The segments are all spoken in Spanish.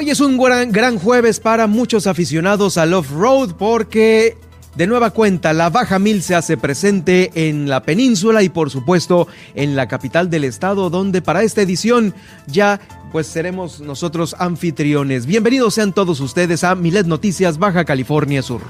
Hoy es un gran, gran jueves para muchos aficionados al off-road porque de nueva cuenta la Baja Mil se hace presente en la península y por supuesto en la capital del estado donde para esta edición ya pues seremos nosotros anfitriones. Bienvenidos sean todos ustedes a Milet Noticias Baja California Sur.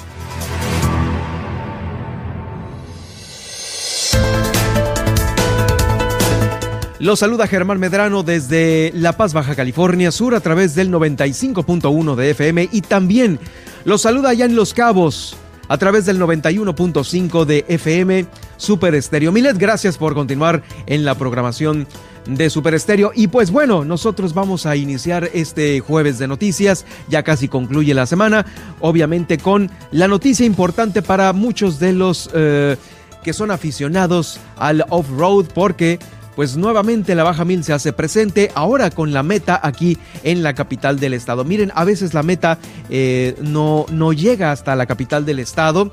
Los saluda Germán Medrano desde La Paz, Baja California Sur a través del 95.1 de FM y también los saluda allá en Los Cabos a través del 91.5 de FM Super Estéreo. Milet, gracias por continuar en la programación de Super Estéreo. Y pues bueno, nosotros vamos a iniciar este jueves de noticias, ya casi concluye la semana, obviamente con la noticia importante para muchos de los eh, que son aficionados al off-road porque pues nuevamente la Baja Mil se hace presente, ahora con la meta aquí en la capital del estado. Miren, a veces la meta eh, no, no llega hasta la capital del estado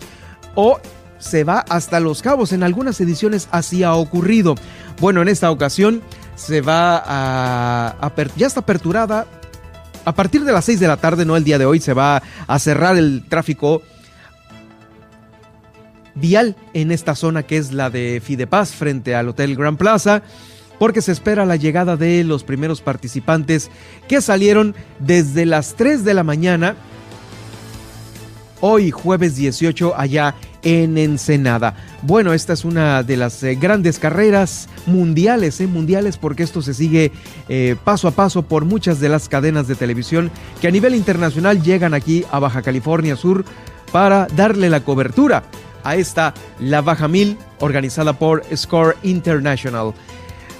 o se va hasta Los Cabos. En algunas ediciones así ha ocurrido. Bueno, en esta ocasión se va a, ya está aperturada. A partir de las 6 de la tarde, no el día de hoy, se va a cerrar el tráfico vial en esta zona que es la de Fidepaz frente al Hotel Grand Plaza porque se espera la llegada de los primeros participantes que salieron desde las 3 de la mañana hoy jueves 18 allá en Ensenada. Bueno, esta es una de las eh, grandes carreras mundiales, eh, mundiales porque esto se sigue eh, paso a paso por muchas de las cadenas de televisión que a nivel internacional llegan aquí a Baja California Sur para darle la cobertura a esta La Baja Mil organizada por Score International.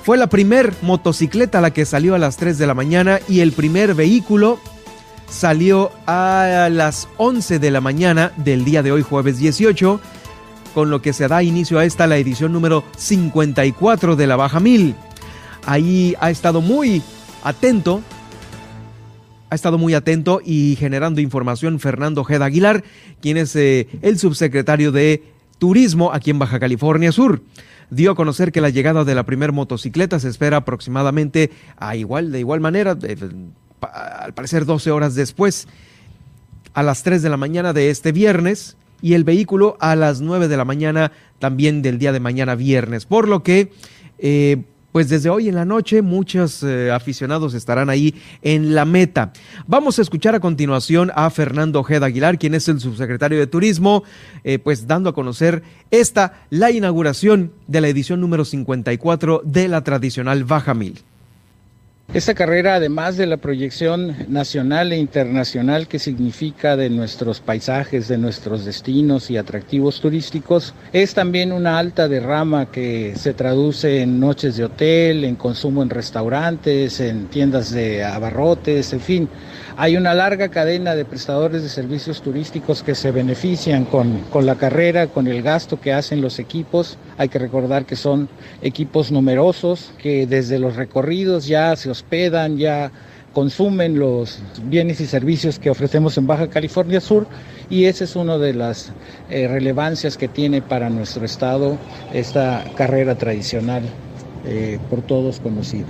Fue la primer motocicleta la que salió a las 3 de la mañana y el primer vehículo salió a las 11 de la mañana del día de hoy, jueves 18, con lo que se da inicio a esta la edición número 54 de la Baja Mil. Ahí ha estado muy atento ha estado muy atento y generando información Fernando Geda Aguilar, quien es eh, el subsecretario de Turismo aquí en Baja California Sur. Dio a conocer que la llegada de la primer motocicleta se espera aproximadamente a igual, de igual manera, al parecer 12 horas después, a las 3 de la mañana de este viernes y el vehículo a las 9 de la mañana también del día de mañana viernes. Por lo que eh, pues desde hoy en la noche muchos eh, aficionados estarán ahí en la meta. Vamos a escuchar a continuación a Fernando Ojeda Aguilar, quien es el subsecretario de Turismo, eh, pues dando a conocer esta, la inauguración de la edición número 54 de la tradicional Baja Mil. Esta carrera, además de la proyección nacional e internacional que significa de nuestros paisajes, de nuestros destinos y atractivos turísticos, es también una alta derrama que se traduce en noches de hotel, en consumo en restaurantes, en tiendas de abarrotes, en fin. Hay una larga cadena de prestadores de servicios turísticos que se benefician con, con la carrera, con el gasto que hacen los equipos. Hay que recordar que son equipos numerosos que desde los recorridos ya se hospedan, ya consumen los bienes y servicios que ofrecemos en Baja California Sur y esa es una de las eh, relevancias que tiene para nuestro estado esta carrera tradicional eh, por todos conocida.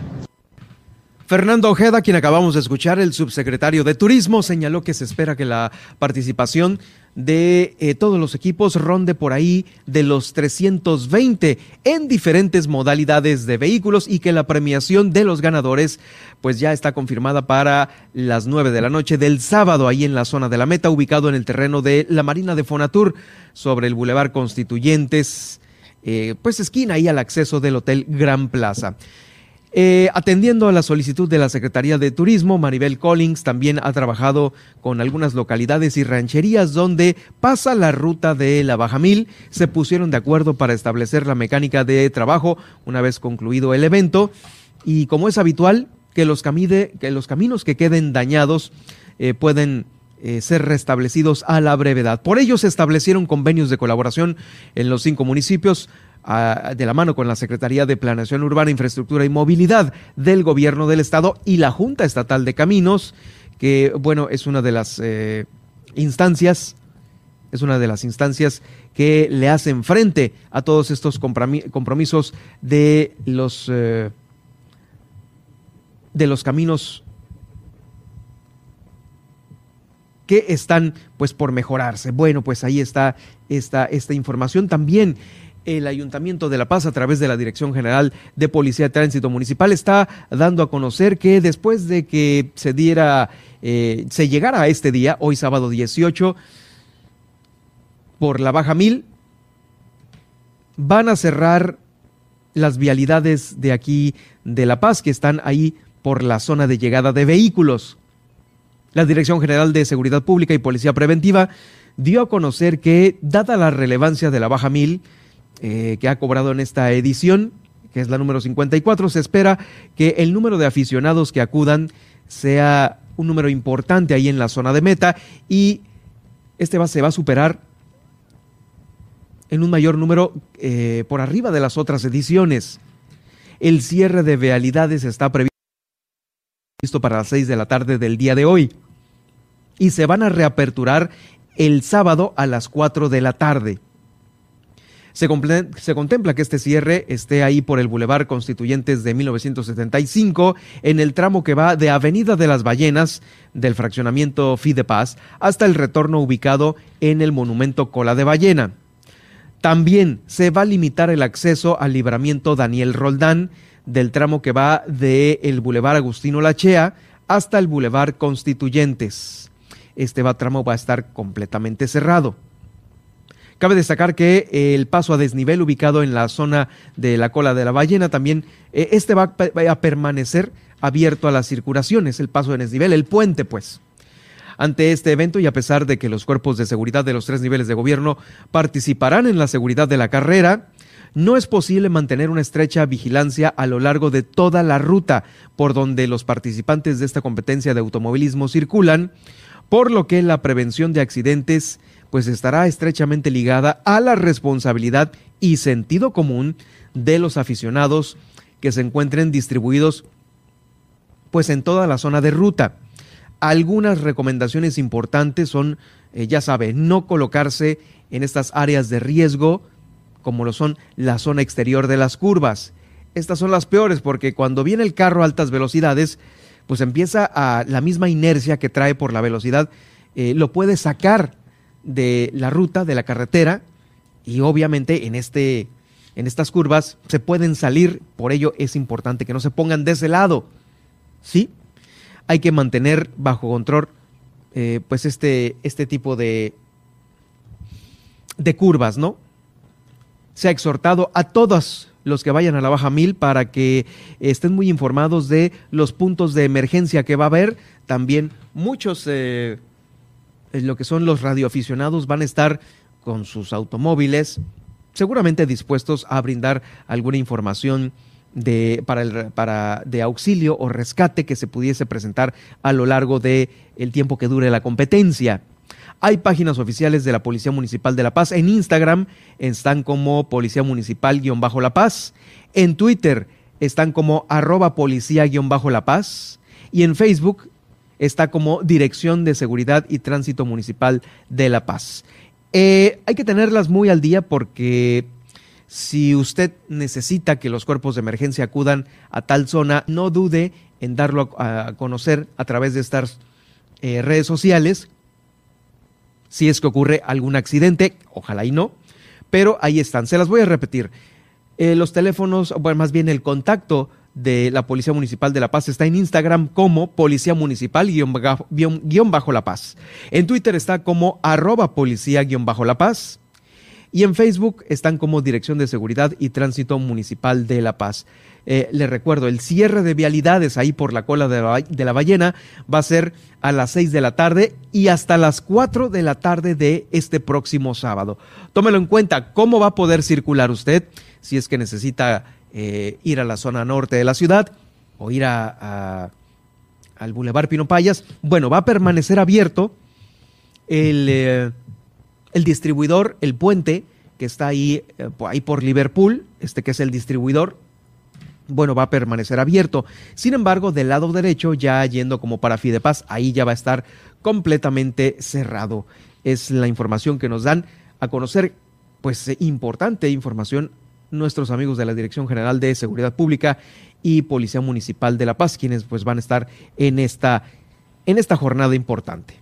Fernando Ojeda, quien acabamos de escuchar, el subsecretario de Turismo, señaló que se espera que la participación de eh, todos los equipos ronde por ahí de los 320 en diferentes modalidades de vehículos y que la premiación de los ganadores pues ya está confirmada para las 9 de la noche del sábado ahí en la zona de la meta ubicado en el terreno de la Marina de Fonatur sobre el Boulevard Constituyentes eh, pues esquina ahí al acceso del Hotel Gran Plaza. Eh, atendiendo a la solicitud de la Secretaría de Turismo, Maribel Collins también ha trabajado con algunas localidades y rancherías donde pasa la ruta de la Baja Mil. Se pusieron de acuerdo para establecer la mecánica de trabajo una vez concluido el evento. Y como es habitual, que los, que los caminos que queden dañados eh, pueden eh, ser restablecidos a la brevedad. Por ello se establecieron convenios de colaboración en los cinco municipios de la mano con la Secretaría de Planeación Urbana, Infraestructura y Movilidad del Gobierno del Estado y la Junta Estatal de Caminos, que bueno, es una de las eh, instancias, es una de las instancias que le hacen frente a todos estos compromisos de los, eh, de los caminos que están pues por mejorarse. Bueno, pues ahí está esta, esta información. También el Ayuntamiento de La Paz, a través de la Dirección General de Policía de Tránsito Municipal, está dando a conocer que después de que se diera, eh, se llegara a este día, hoy sábado 18, por la Baja Mil, van a cerrar las vialidades de aquí de La Paz, que están ahí por la zona de llegada de vehículos. La Dirección General de Seguridad Pública y Policía Preventiva dio a conocer que, dada la relevancia de la Baja Mil, eh, que ha cobrado en esta edición, que es la número 54. Se espera que el número de aficionados que acudan sea un número importante ahí en la zona de meta y este va, se va a superar en un mayor número eh, por arriba de las otras ediciones. El cierre de vialidades está previsto para las 6 de la tarde del día de hoy y se van a reaperturar el sábado a las 4 de la tarde. Se, contempla que este cierre esté ahí por el Boulevard Constituyentes de 1975, en el tramo que va de Avenida de las Ballenas, del fraccionamiento Paz, hasta el retorno ubicado en el Monumento Cola de Ballena. También se va a limitar el acceso al libramiento Daniel Roldán, del tramo que va de el Boulevard Agustino Lachea hasta el Boulevard Constituyentes. Este tramo va a estar completamente cerrado. Cabe destacar que el paso a desnivel ubicado en la zona de la cola de la ballena también, eh, este va a permanecer abierto a la circulación, es el paso de desnivel, el puente pues. Ante este evento y a pesar de que los cuerpos de seguridad de los tres niveles de gobierno participarán en la seguridad de la carrera, no es posible mantener una estrecha vigilancia a lo largo de toda la ruta por donde los participantes de esta competencia de automovilismo circulan, por lo que la prevención de accidentes pues estará estrechamente ligada a la responsabilidad y sentido común de los aficionados que se encuentren distribuidos pues en toda la zona de ruta. Algunas recomendaciones importantes son, eh, ya sabe, no colocarse en estas áreas de riesgo, como lo son la zona exterior de las curvas. Estas son las peores porque cuando viene el carro a altas velocidades, pues empieza a la misma inercia que trae por la velocidad, eh, lo puede sacar de la ruta, de la carretera, y obviamente en, este, en estas curvas se pueden salir, por ello es importante que no se pongan de ese lado. ¿Sí? Hay que mantener bajo control eh, pues este, este tipo de, de curvas, ¿no? Se ha exhortado a todos los que vayan a la Baja Mil para que estén muy informados de los puntos de emergencia que va a haber. También muchos eh, lo que son los radioaficionados van a estar con sus automóviles, seguramente dispuestos a brindar alguna información de, para el, para, de auxilio o rescate que se pudiese presentar a lo largo del el tiempo que dure la competencia. Hay páginas oficiales de la Policía Municipal de La Paz. En Instagram están como Policía Municipal-La Paz. En Twitter están como arroba policía-La Paz. Y en Facebook está como Dirección de Seguridad y Tránsito Municipal de La Paz. Eh, hay que tenerlas muy al día porque si usted necesita que los cuerpos de emergencia acudan a tal zona, no dude en darlo a, conocer a través de estas eh, redes sociales. Si es que ocurre algún accidente, ojalá y no, pero ahí están. Se las voy a repetir. Eh, los teléfonos, bueno, más bien el contacto de la Policía Municipal de La Paz está en Instagram como Policía Municipal guion bajo La Paz. En Twitter está como arroba policía guion bajo La Paz. Y en Facebook están como Dirección de Seguridad y Tránsito Municipal de La Paz. Eh, les recuerdo, el cierre de vialidades ahí por la cola de la, de la, ballena va a ser a las 6 de la tarde y hasta las 4 de la tarde de este próximo sábado. Tómelo en cuenta, ¿cómo va a poder circular usted si es que necesita eh, ir a la zona norte de la ciudad. o ir a, al Boulevard Pino Payas, bueno, va a permanecer abierto el, eh, el distribuidor, el puente que está ahí, eh, ahí por Liverpool, este que es el distribuidor, bueno, va a permanecer abierto. Sin embargo, del lado derecho, ya yendo como para Fidepaz, ahí ya va a estar completamente cerrado. Es la información que nos dan a conocer, pues importante información nuestros amigos de la Dirección General de Seguridad Pública y Policía Municipal de La Paz, quienes pues van a estar en esta, en esta jornada importante.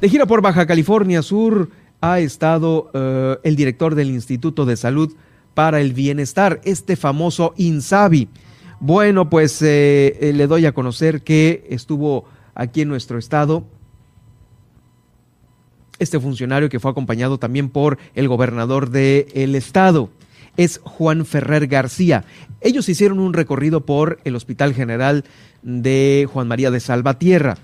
De gira por Baja California Sur ha estado eh, el director del Instituto de Salud para el Bienestar, este famoso INSABI. Bueno, pues eh, eh, le doy a conocer que estuvo aquí en nuestro estado este funcionario que fue acompañado también por el gobernador del estado es Juan Ferrer García. Ellos hicieron un recorrido por el Hospital General de Juan María de Salvatierra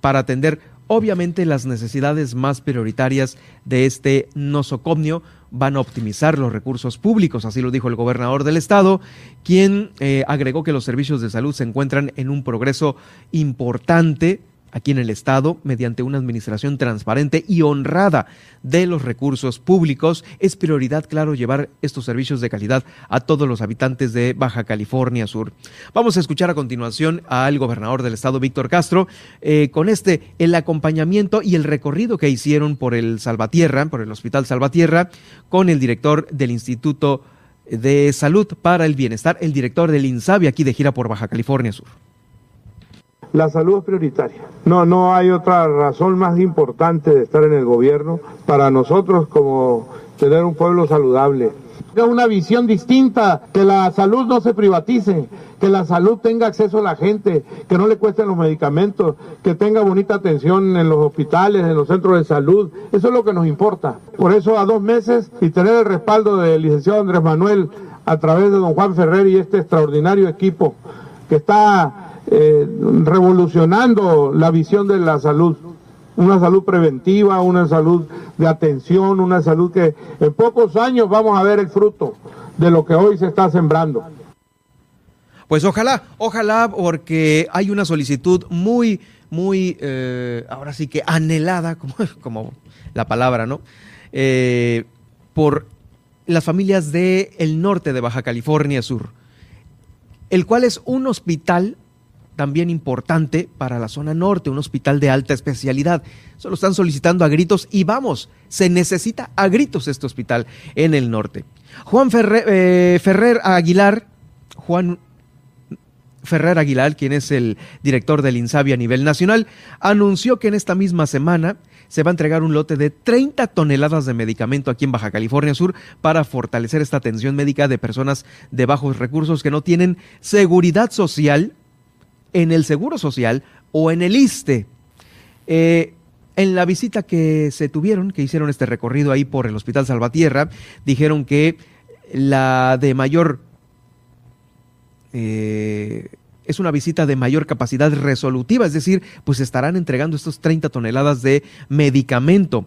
para atender obviamente las necesidades más prioritarias de este nosocomio van a optimizar los recursos públicos, así lo dijo el gobernador del estado, quien eh, agregó que los servicios de salud se encuentran en un progreso importante aquí en el Estado mediante una administración transparente y honrada de los recursos públicos. Es prioridad, claro, llevar estos servicios de calidad a todos los habitantes de Baja California Sur. Vamos a escuchar a continuación al gobernador del Estado, Víctor Castro, eh, con este, el acompañamiento y el recorrido que hicieron por el Salvatierra, por el Hospital Salvatierra, con el director del Instituto de Salud para el Bienestar, el director del INSABI aquí de gira por Baja California Sur. La salud es prioritaria. No, no hay otra razón más importante de estar en el gobierno para nosotros como tener un pueblo saludable. Es una visión distinta, que la salud no se privatice, que la salud tenga acceso a la gente, que no le cuesten los medicamentos, que tenga bonita atención en los hospitales, en los centros de salud. Eso es lo que nos importa. Por eso a dos meses y tener el respaldo del licenciado Andrés Manuel a través de don Juan Ferrer y este extraordinario equipo que está eh, revolucionando la visión de la salud. Una salud preventiva, una salud de atención, una salud que en pocos años vamos a ver el fruto de lo que hoy se está sembrando. Pues ojalá, ojalá, porque hay una solicitud muy, muy, eh, ahora sí que anhelada, como, como la palabra, ¿no? Eh, por las familias del el norte de Baja California Sur, el cual es un hospital también importante para la zona norte, un hospital de alta especialidad. Solo están solicitando a gritos y vamos, se necesita a gritos este hospital en el norte. Juan eh, Ferrer, Aguilar, Juan Ferrer Aguilar, quien es el director del INSABI a nivel nacional, anunció que en esta misma semana se va a entregar un lote de 30 toneladas de medicamento aquí en Baja California Sur para fortalecer esta atención médica de personas de bajos recursos que no tienen seguridad social en el Seguro Social o en el ISTE. Eh, en la visita que se tuvieron, que hicieron este recorrido ahí por el Hospital Salvatierra, dijeron que la de mayor... Eh, es una visita de mayor capacidad resolutiva, es decir, pues estarán entregando estos 30 toneladas de medicamento.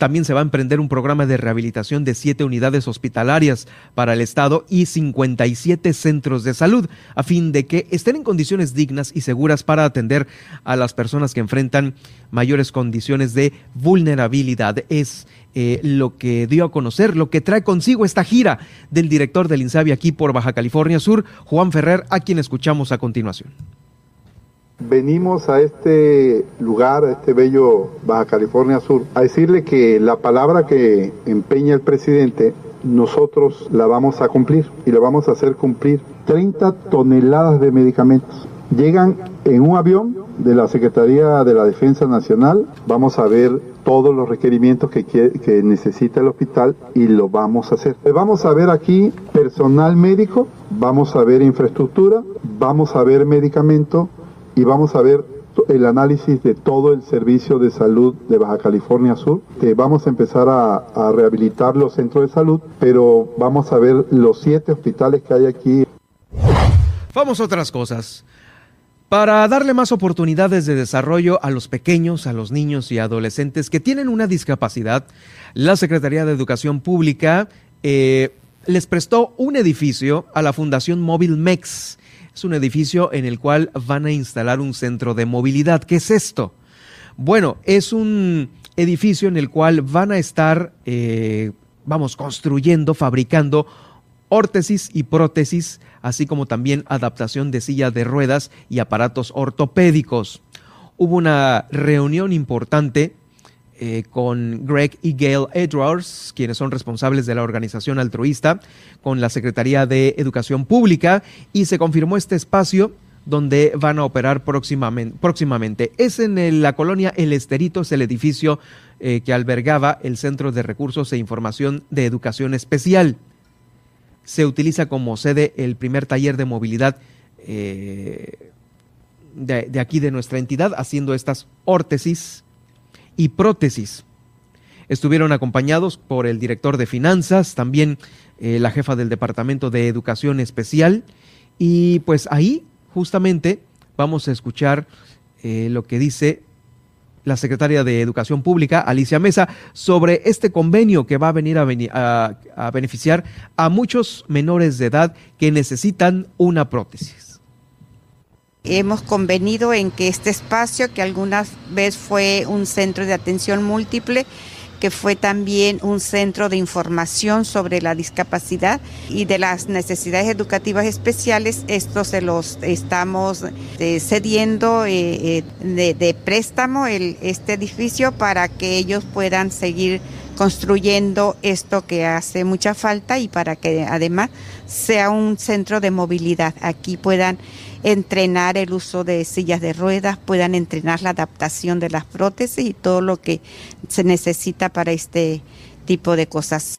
También se va a emprender un programa de rehabilitación de siete unidades hospitalarias para el Estado y 57 centros de salud, a fin de que estén en condiciones dignas y seguras para atender a las personas que enfrentan mayores condiciones de vulnerabilidad. Es eh, lo que dio a conocer, lo que trae consigo esta gira del director del INSABI aquí por Baja California Sur, Juan Ferrer, a quien escuchamos a continuación. Venimos a este lugar, a este bello Baja California Sur, a decirle que la palabra que empeña el presidente, nosotros la vamos a cumplir y la vamos a hacer cumplir. 30 toneladas de medicamentos. Llegan en un avión de la Secretaría de la Defensa Nacional, vamos a ver todos los requerimientos que, que necesita el hospital y lo vamos a hacer. Vamos a ver aquí personal médico, vamos a ver infraestructura, vamos a ver medicamento, y vamos a ver el análisis de todo el servicio de salud de Baja California Sur. que vamos a empezar a, rehabilitar los centros de salud, pero vamos a ver los siete hospitales que hay aquí. Vamos a otras cosas. Para darle más oportunidades de desarrollo a los pequeños, a los niños y adolescentes que tienen una discapacidad, la Secretaría de Educación Pública eh, les prestó un edificio a la Fundación Móvil MEX. Es un edificio en el cual van a instalar un centro de movilidad. ¿Qué es esto? Bueno, es un edificio en el cual van a estar, eh, vamos, construyendo, fabricando órtesis y prótesis, así como también adaptación de silla de ruedas y aparatos ortopédicos. Hubo una reunión importante eh, con Greg y Gail Edwards, quienes son responsables de la organización altruista, con la Secretaría de Educación Pública, y se confirmó este espacio donde van a operar próximamente. Es en la colonia El Esterito, es el edificio eh, que albergaba el Centro de Recursos e Información de Educación Especial. Se utiliza como sede el primer taller de movilidad eh, de, aquí de nuestra entidad, haciendo estas órtesis y prótesis. Estuvieron acompañados por el director de finanzas, también eh, la jefa del Departamento de Educación Especial, y pues ahí justamente vamos a escuchar eh, lo que dice la secretaria de Educación Pública, Alicia Mesa, sobre este convenio que va a venir a, a beneficiar a muchos menores de edad que necesitan una prótesis. Hemos convenido en que este espacio, que alguna vez fue un centro de atención múltiple, que fue también un centro de información sobre la discapacidad y de las necesidades educativas especiales. Esto se los estamos eh, cediendo eh, eh, de, préstamo este edificio para que ellos puedan seguir construyendo esto que hace mucha falta y para que además sea un centro de movilidad. Aquí puedan entrenar el uso de sillas de ruedas, puedan entrenar la adaptación de las prótesis y todo lo que se necesita para este tipo de cosas.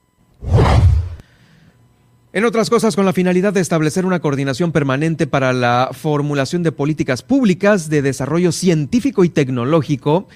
En otras cosas, con la finalidad de establecer una coordinación permanente para la formulación de políticas públicas de desarrollo científico y tecnológico,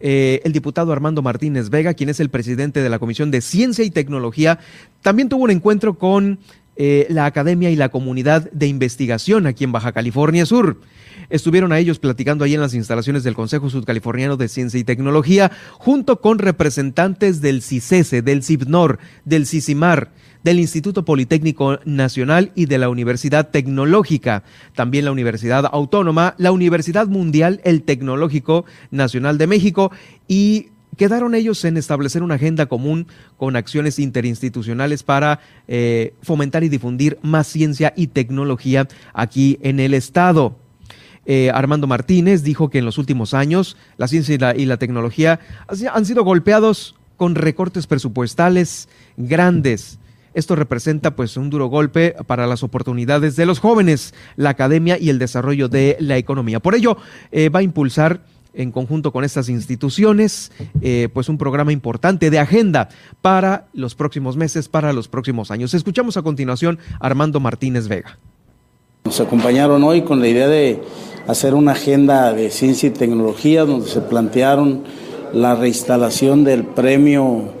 eh, el diputado Armando Martínez Vega, quien es el presidente de la Comisión de Ciencia y Tecnología, también tuvo un encuentro con eh, la academia y la comunidad de investigación aquí en Baja California Sur. Estuvieron a ellos platicando ahí en las instalaciones del Consejo Sudcaliforniano de Ciencia y Tecnología, junto con representantes del CICESE, del CIPNOR, del CICIMAR, del Instituto Politécnico Nacional y de la Universidad Tecnológica, también la Universidad Autónoma, la Universidad Mundial, el Tecnológico Nacional de México y quedaron ellos en establecer una agenda común con acciones interinstitucionales para eh, fomentar y difundir más ciencia y tecnología aquí en el Estado. Eh, Armando Martínez dijo que en los últimos años la ciencia y la, tecnología han sido golpeados con recortes presupuestales grandes. Esto representa pues un duro golpe para las oportunidades de los jóvenes, la academia y el desarrollo de la economía. Por ello, eh, va a impulsar en conjunto con estas instituciones, eh, pues un programa importante de agenda para los próximos meses, para los próximos años. Escuchamos a continuación a Armando Martínez Vega. Nos acompañaron hoy con la idea de hacer una agenda de ciencia y tecnología donde se plantearon la reinstalación del Premio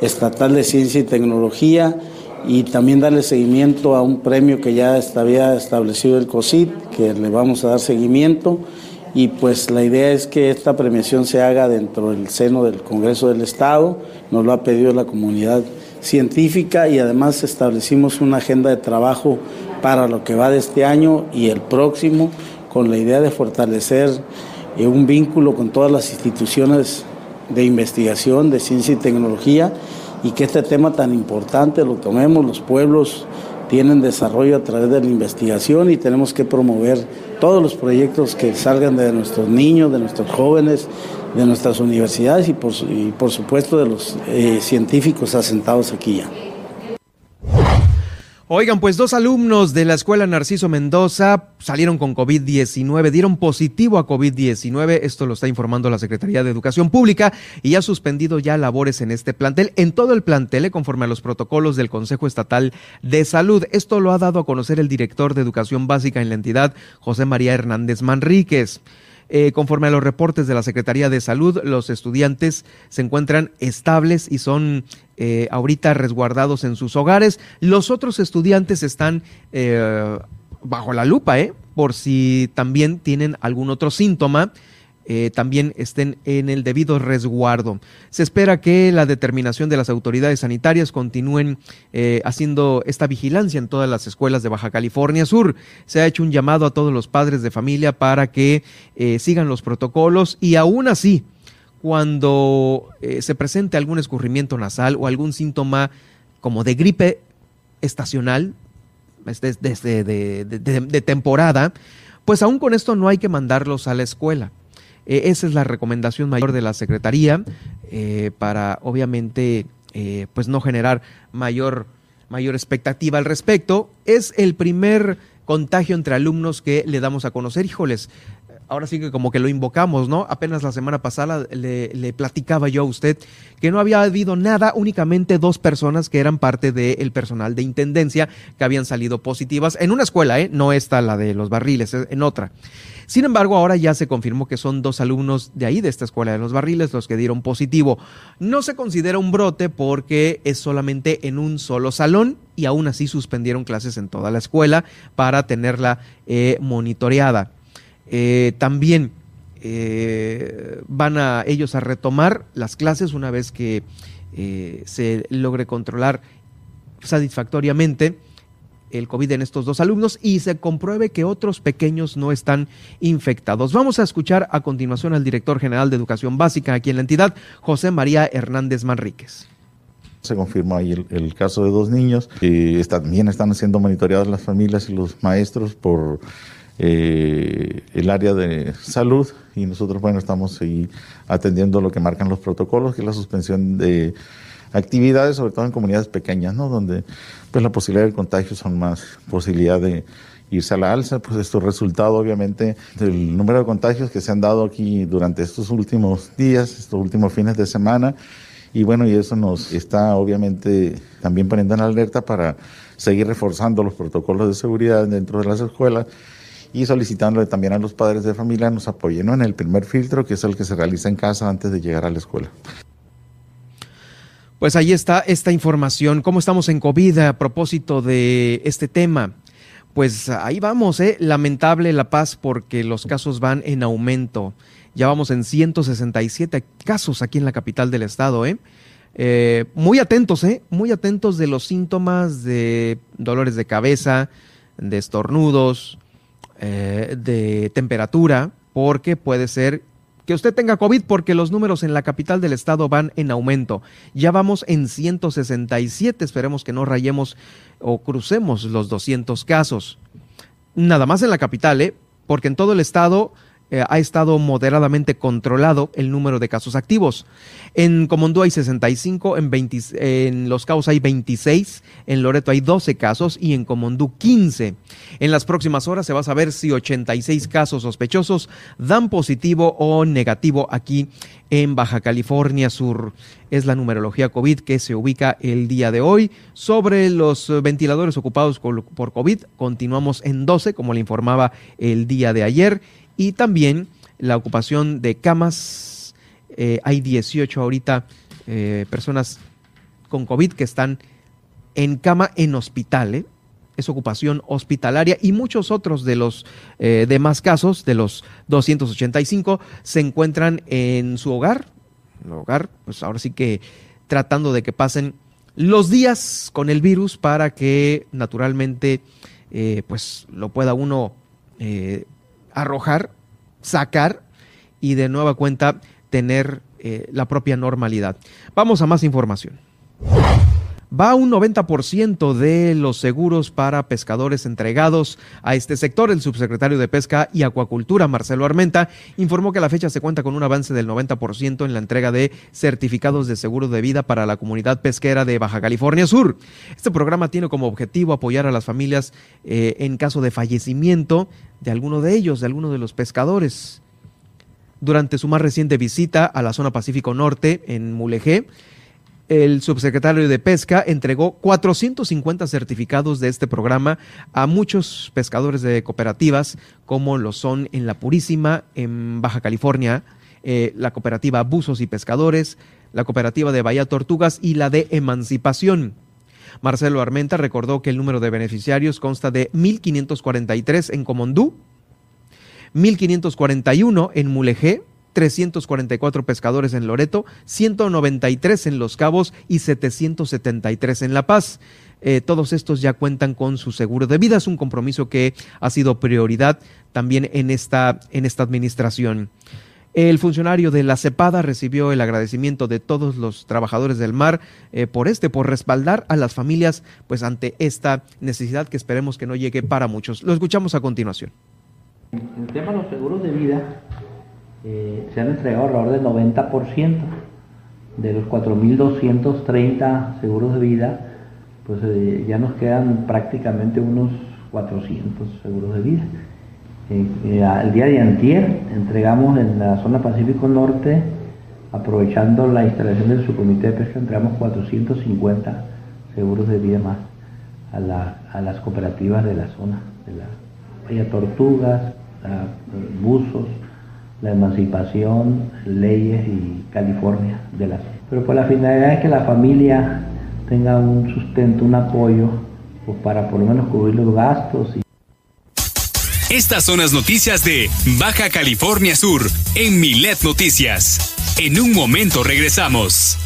Estatal de Ciencia y Tecnología y también darle seguimiento a un premio que ya había establecido el COSIT, que le vamos a dar seguimiento y pues la idea es que esta premiación se haga dentro del seno del Congreso del Estado, nos lo ha pedido la comunidad científica y además establecimos una agenda de trabajo para lo que va de este año y el próximo con la idea de fortalecer eh, un vínculo con todas las instituciones de investigación, de ciencia y tecnología y que este tema tan importante lo tomemos los pueblos tienen desarrollo a través de la investigación y tenemos que promover todos los proyectos que salgan de nuestros niños, de nuestros jóvenes, de nuestras universidades y por, supuesto de los eh, científicos asentados aquí ya. Oigan, pues dos alumnos de la escuela Narciso Mendoza salieron con COVID-19, dieron positivo a COVID-19, esto lo está informando la Secretaría de Educación Pública y ha suspendido ya labores en este plantel, en todo el plantel, eh, conforme a los protocolos del Consejo Estatal de Salud. Esto lo ha dado a conocer el director de Educación Básica en la entidad, José María Hernández Manríquez. Eh, conforme a los reportes de la Secretaría de Salud, los estudiantes se encuentran estables y son eh, ahorita resguardados en sus hogares. Los otros estudiantes están eh, bajo la lupa, ¿eh? por si también tienen algún otro síntoma. Eh, también estén en el debido resguardo. Se espera que la determinación de las autoridades sanitarias continúen eh, haciendo esta vigilancia en todas las escuelas de Baja California Sur. Se ha hecho un llamado a todos los padres de familia para que eh, sigan los protocolos y aún así, cuando se presente algún escurrimiento nasal o algún síntoma como de gripe estacional, desde de temporada, pues aún con esto no hay que mandarlos a la escuela. Eh, esa es la recomendación mayor de la Secretaría eh, para, obviamente, eh, pues no generar mayor, mayor expectativa al respecto. Es el primer contagio entre alumnos que le damos a conocer. Híjoles, ahora sí que como que lo invocamos, ¿no? Apenas la semana pasada le, platicaba yo a usted que no había habido nada, únicamente dos personas que eran parte del personal de intendencia que habían salido positivas en una escuela, ¿eh? No esta, la de los barriles, en otra. Sin embargo, ahora ya se confirmó que son dos alumnos de ahí, de esta escuela de los barriles, los que dieron positivo. No se considera un brote porque es solamente en un solo salón y aún así suspendieron clases en toda la escuela para tenerla eh, monitoreada. Eh, también eh, van a ellos a retomar las clases una vez que se logre controlar satisfactoriamente el COVID en estos dos alumnos y se compruebe que otros pequeños no están infectados. Vamos a escuchar a continuación al director general de Educación Básica aquí en la entidad, José María Hernández Manríquez. Se confirmó ahí el, caso de dos niños que también están siendo monitoreadas las familias y los maestros por eh, el área de salud y nosotros, bueno, estamos ahí atendiendo lo que marcan los protocolos, que es la suspensión de actividades, sobre todo en comunidades pequeñas, ¿no? Donde pues la posibilidad de contagio son más posibilidad de irse a la alza, pues esto es resultado obviamente del número de contagios que se han dado aquí durante estos últimos días, estos últimos fines de semana, y bueno, y eso nos está obviamente también poniendo en alerta para seguir reforzando los protocolos de seguridad dentro de las escuelas y solicitándole también a los padres de familia nos apoyen en el primer filtro, que es el que se realiza en casa antes de llegar a la escuela. Pues ahí está esta información. ¿Cómo estamos en COVID a propósito de este tema? Pues ahí vamos, ¿eh? Lamentable La Paz porque los casos van en aumento. Ya vamos en 167 casos aquí en la capital del estado, ¿eh? eh muy atentos, ¿eh? Muy atentos de los síntomas de dolores de cabeza, de estornudos, eh, de temperatura, porque puede ser que usted tenga COVID porque los números en la capital del estado van en aumento. Ya vamos en 167, esperemos que no rayemos o crucemos los 200 casos. Nada más en la capital, ¿eh? porque en todo el estado eh, ha estado moderadamente controlado el número de casos activos. En Comondú hay 65, en, en Los Cabos hay 26, en Loreto hay 12 casos y en Comondú 15. En las próximas horas se va a saber si 86 casos sospechosos dan positivo o negativo aquí en Baja California Sur. Es la numerología COVID que se ubica el día de hoy. Sobre los ventiladores ocupados por COVID, continuamos en 12, como le informaba el día de ayer y también la ocupación de camas. Eh, hay 18 ahorita eh, personas con COVID que están en cama en hospital. ¿eh? Es ocupación hospitalaria y muchos otros de los demás casos, de los 285, se encuentran en su hogar. El hogar, pues ahora sí que tratando de que pasen los días con el virus para que naturalmente pues lo pueda uno arrojar, sacar y de nueva cuenta tener eh, la propia normalidad. Vamos a más información. Va un 90% de los seguros para pescadores entregados a este sector. El subsecretario de Pesca y Acuacultura, Marcelo Armenta, informó que a la fecha se cuenta con un avance del 90% en la entrega de certificados de seguro de vida para la comunidad pesquera de Baja California Sur. Este programa tiene como objetivo apoyar a las familias eh, en caso de fallecimiento de alguno de ellos, de alguno de los pescadores. Durante su más reciente visita a la zona Pacífico Norte, en Mulegé, el subsecretario de Pesca entregó 450 certificados de este programa a muchos pescadores de cooperativas, como lo son en La Purísima, en Baja California, eh, la cooperativa Buzos y Pescadores, la cooperativa de Bahía Tortugas y la de Emancipación. Marcelo Armenta recordó que el número de beneficiarios consta de 1.543 en Comondú, 1.541 en Mulegé, 344 pescadores en Loreto, 193 en Los Cabos y 773 en La Paz. Eh, todos estos ya cuentan con su seguro de vida. Es un compromiso que ha sido prioridad también en esta, en esta administración. El funcionario de la CEPADA recibió el agradecimiento de todos los trabajadores del mar eh, por este, por respaldar a las familias pues ante esta necesidad que esperemos que no llegue para muchos. Lo escuchamos a continuación. El tema de los seguros de vida, eh, se han entregado alrededor del 90% de los 4.230 seguros de vida, pues eh, ya nos quedan prácticamente unos 400 seguros de vida. Eh, el día de antier entregamos en la zona Pacífico Norte, aprovechando la instalación del subcomité de pesca, entregamos 450 seguros de vida más a, las cooperativas de la zona, de la Bahía Tortugas, Buzos, la Emancipación, Leyes y California de las. Pero por la finalidad es que la familia tenga un sustento, un apoyo, pues para por lo menos cubrir los gastos. Y estas son las noticias de Baja California Sur en Milet Noticias. En un momento regresamos.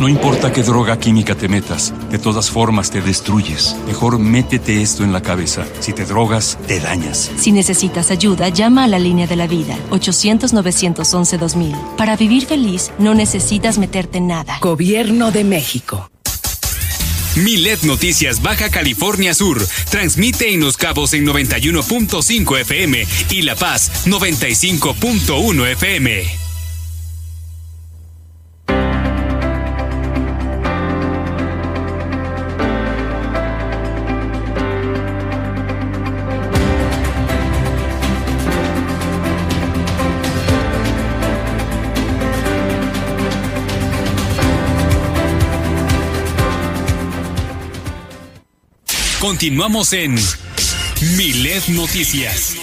No importa qué droga química te metas, de todas formas te destruyes. Mejor métete esto en la cabeza. Si te drogas, te dañas. Si necesitas ayuda, llama a la línea de la vida, 800-911-2000. Para vivir feliz, no necesitas meterte en nada. Gobierno de México. Milet Noticias Baja California Sur transmite en Los Cabos en 91.5 FM y La Paz 95.1 FM. Continuamos en Milet Noticias.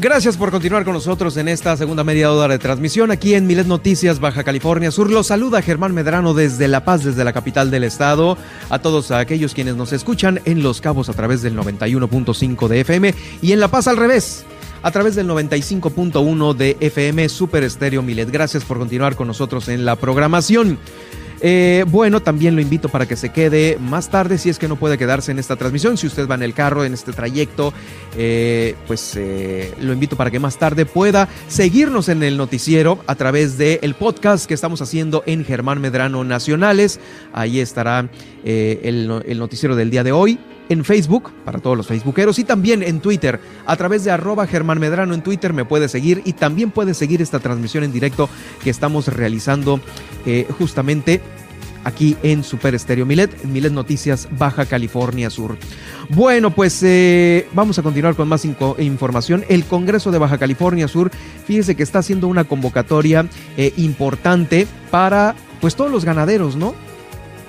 Gracias por continuar con nosotros en esta segunda media hora de transmisión aquí en Milet Noticias, Baja California Sur. Los saluda Germán Medrano desde La Paz, desde la capital del estado. A todos aquellos quienes nos escuchan en Los Cabos a través del 91.5 de FM y en La Paz al revés a través del 95.1 de FM Super Estéreo Milet. Gracias por continuar con nosotros en la programación. Eh, bueno, también lo invito para que se quede más tarde si es que no puede quedarse en esta transmisión. Si usted va en el carro, en este trayecto, eh, pues eh, lo invito para que más tarde pueda seguirnos en el noticiero a través del el podcast que estamos haciendo en Germán Medrano Nacionales. Ahí estará el noticiero del día de hoy en Facebook, para todos los facebookeros, y también en Twitter, a través de arroba Germán Medrano en Twitter me puede seguir y también puede seguir esta transmisión en directo que estamos realizando eh, justamente aquí en Super Estéreo Milet, Milet Noticias Baja California Sur. Bueno, pues eh, vamos a continuar con más información. El Congreso de Baja California Sur, fíjese que está haciendo una convocatoria eh, importante para pues todos los ganaderos, ¿no?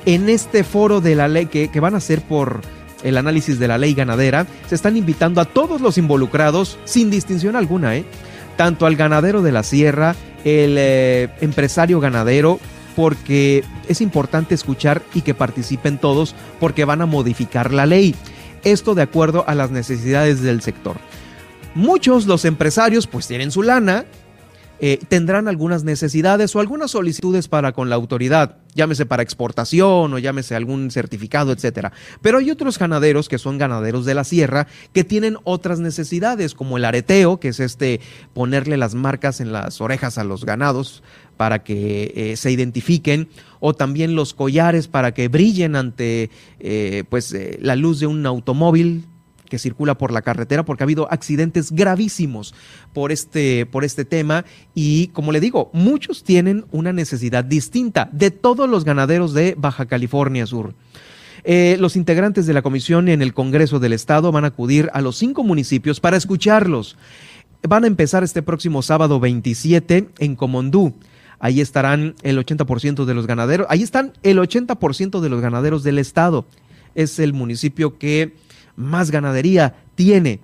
En este foro de la ley que, que van a ser por el análisis de la ley ganadera, se están invitando a todos los involucrados, sin distinción alguna, ¿eh? tanto al ganadero de la sierra, el eh, empresario ganadero, porque es importante escuchar y que participen todos porque van a modificar la ley. Esto de acuerdo a las necesidades del sector. Muchos los empresarios pues tienen su lana, eh, tendrán algunas necesidades o algunas solicitudes para con la autoridad, llámese para exportación o llámese algún certificado, etcétera. Pero hay otros ganaderos que son ganaderos de la sierra que tienen otras necesidades, como el areteo, que es este ponerle las marcas en las orejas a los ganados para que eh, se identifiquen, o también los collares para que brillen ante eh, pues, la luz de un automóvil, que circula por la carretera porque ha habido accidentes gravísimos por este, por este tema y como le digo, muchos tienen una necesidad distinta de todos los ganaderos de Baja California Sur. Eh, los integrantes de la comisión en el Congreso del Estado van a acudir a los cinco municipios para escucharlos. Van a empezar este próximo sábado 27 en Comondú. Ahí estarán el 80% de los ganaderos. Ahí están el 80% de los ganaderos del estado. Es el municipio que más ganadería tiene.